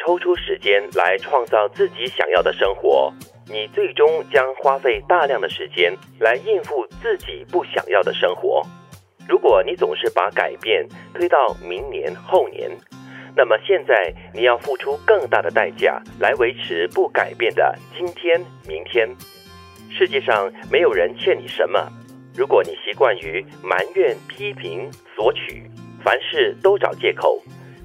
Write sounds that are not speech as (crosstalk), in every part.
抽出时间来创造自己想要的生活，你最终将花费大量的时间来应付自己不想要的生活。如果你总是把改变推到明年后年，那么现在你要付出更大的代价来维持不改变的今天、明天。世界上没有人欠你什么。如果你习惯于埋怨、批评、索取，凡事都找借口，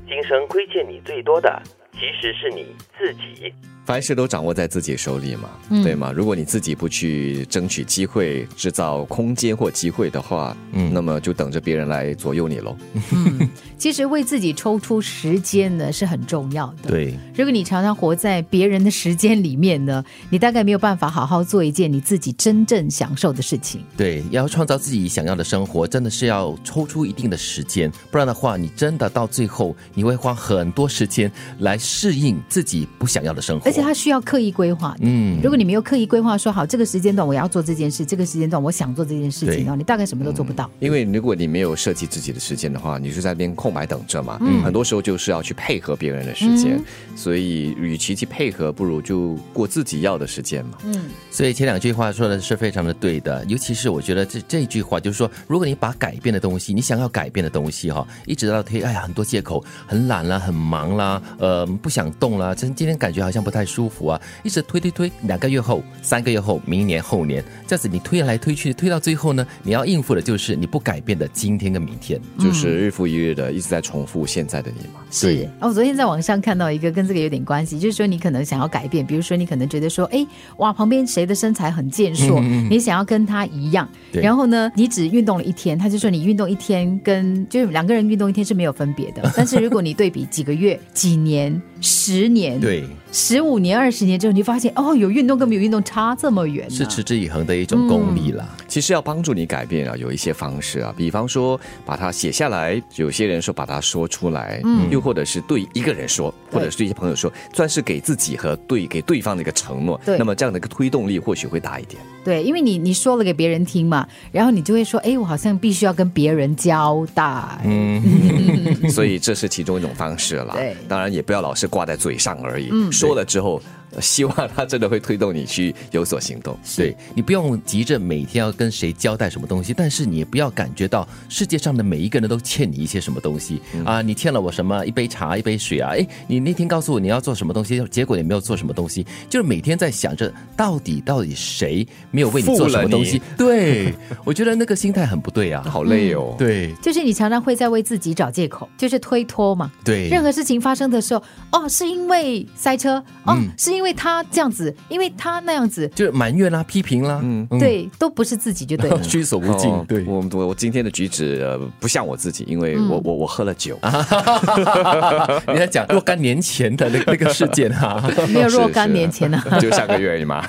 今生亏欠你最多的其实是你自己。凡事都掌握在自己手里嘛，对吗？如果你自己不去争取机会、制造空间或机会的话，嗯，那么就等着别人来左右你喽。嗯，(laughs) 其实为自己抽出时间呢是很重要的。对，如果你常常活在别人的时间里面呢，(laughs) 你大概没有办法好好做一件你自己真正享受的事情。对，要创造自己想要的生活，真的是要抽出一定的时间，不然的话，你真的到最后你会花很多时间来适应自己不想要的生活。而且它需要刻意规划。嗯，如果你没有刻意规划，说好这个时间段我要做这件事，这个时间段我想做这件事情，然后你大概什么都做不到。因为如果你没有设计自己的时间的话，你就在那边空白等着嘛。嗯，很多时候就是要去配合别人的时间，所以与其去配合，不如就过自己要的时间嘛。嗯，所以前两句话说的是非常的对的，尤其是我觉得这这句话就是说，如果你把改变的东西，你想要改变的东西哈，一直到推，哎呀，很多借口，很懒啦，很忙啦，呃，不想动啦，真今天感觉好像不太舒服。啊，一直推推推，两个月后、三个月后、明年后年，这样子你推来推去，推到最后呢，你要应付的就是你不改变的今天跟明天，就是日复一日的一直在重复现在的你嘛。是啊。我昨天在网上看到一个跟这个有点关系，就是说你可能想要改变，比如说你可能觉得说，哎，哇，旁边谁的身材很健硕，你想要跟他一样，然后呢，你只运动了一天，他就说你运动一天跟就是两个人运动一天是没有分别的，但是如果你对比几个月、几年、十年，对。十五年、二十年之后，你发现哦，有运动跟没有运动差这么远，是持之以恒的一种功力了。其实要帮助你改变啊，有一些方式啊，比方说把它写下来，有些人说把它说出来，嗯，又或者是对一个人说，或者是对一些朋友说，算是给自己和对给对方的一个承诺。对，那么这样的一个推动力或许会大一点。对，因为你你说了给别人听嘛，然后你就会说，哎，我好像必须要跟别人交代。嗯，(laughs) 所以这是其中一种方式了。对，当然也不要老是挂在嘴上而已。嗯，说了之后。希望他真的会推动你去有所行动。对你不用急着每天要跟谁交代什么东西，但是你也不要感觉到世界上的每一个人都欠你一些什么东西啊！你欠了我什么一杯茶、一杯水啊？哎，你那天告诉我你要做什么东西，结果也没有做什么东西，就是每天在想着到底到底谁没有为你做什么东西？(laughs) 对，我觉得那个心态很不对啊，好累哦。对，就是你常常会在为自己找借口，就是推脱嘛。对，任何事情发生的时候，哦，是因为塞车，哦，是因为。因为他这样子，因为他那样子，就是埋怨啦、批评啦，嗯，对，都不是自己就对了，(laughs) 虚所不尽。对我，我我今天的举止呃不像我自己，因为我我我喝了酒。(laughs) 你在讲若干年前的那 (laughs) 那个事件哈，没有若干年前呢，就上个月而已嘛。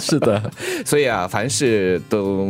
是的，所以啊，凡事都。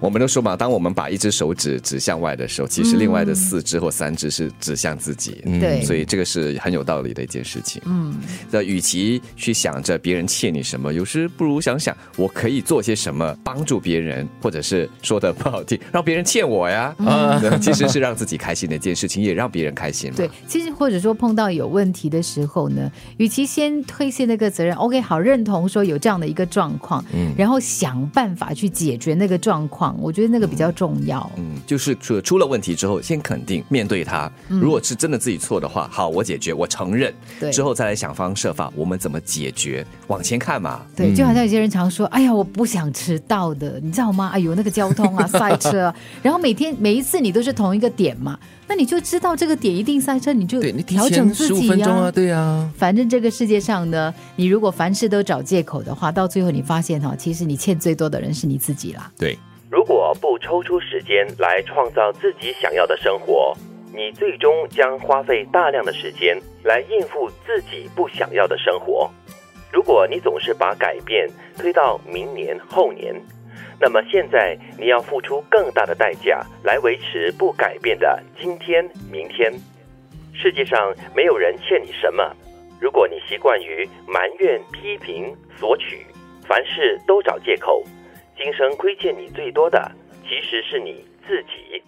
我们都说嘛，当我们把一只手指指向外的时候，其实另外的四只或三只是指向自己。对，所以这个是很有道理的一件事情。嗯，那与其去想着别人欠你什么，有时不如想想我可以做些什么帮助别人，或者是说的不好听，让别人欠我呀。啊，其实是让自己开心的一件事情，也让别人开心。对，其实或者说碰到有问题的时候呢，与其先推卸那个责任，OK，好，认同说有这样的一个状况，嗯，然后想办法去解决那个状况。我觉得那个比较重要。嗯，就是出出了问题之后，先肯定面对它。如果是真的自己错的话，好，我解决，我承认。对，之后再来想方设法，我们怎么解决？往前看嘛。对，就好像有些人常说：“哎呀，我不想迟到的，你知道吗？哎呦，那个交通啊，塞车。然后每天每一次你都是同一个点嘛，那你就知道这个点一定塞车，你就调整自己呀。对呀，反正这个世界上呢，你如果凡事都找借口的话，到最后你发现哈，其实你欠最多的人是你自己啦。对。抽出时间来创造自己想要的生活，你最终将花费大量的时间来应付自己不想要的生活。如果你总是把改变推到明年后年，那么现在你要付出更大的代价来维持不改变的今天、明天。世界上没有人欠你什么。如果你习惯于埋怨、批评、索取，凡事都找借口。今生亏欠你最多的，其实是你自己。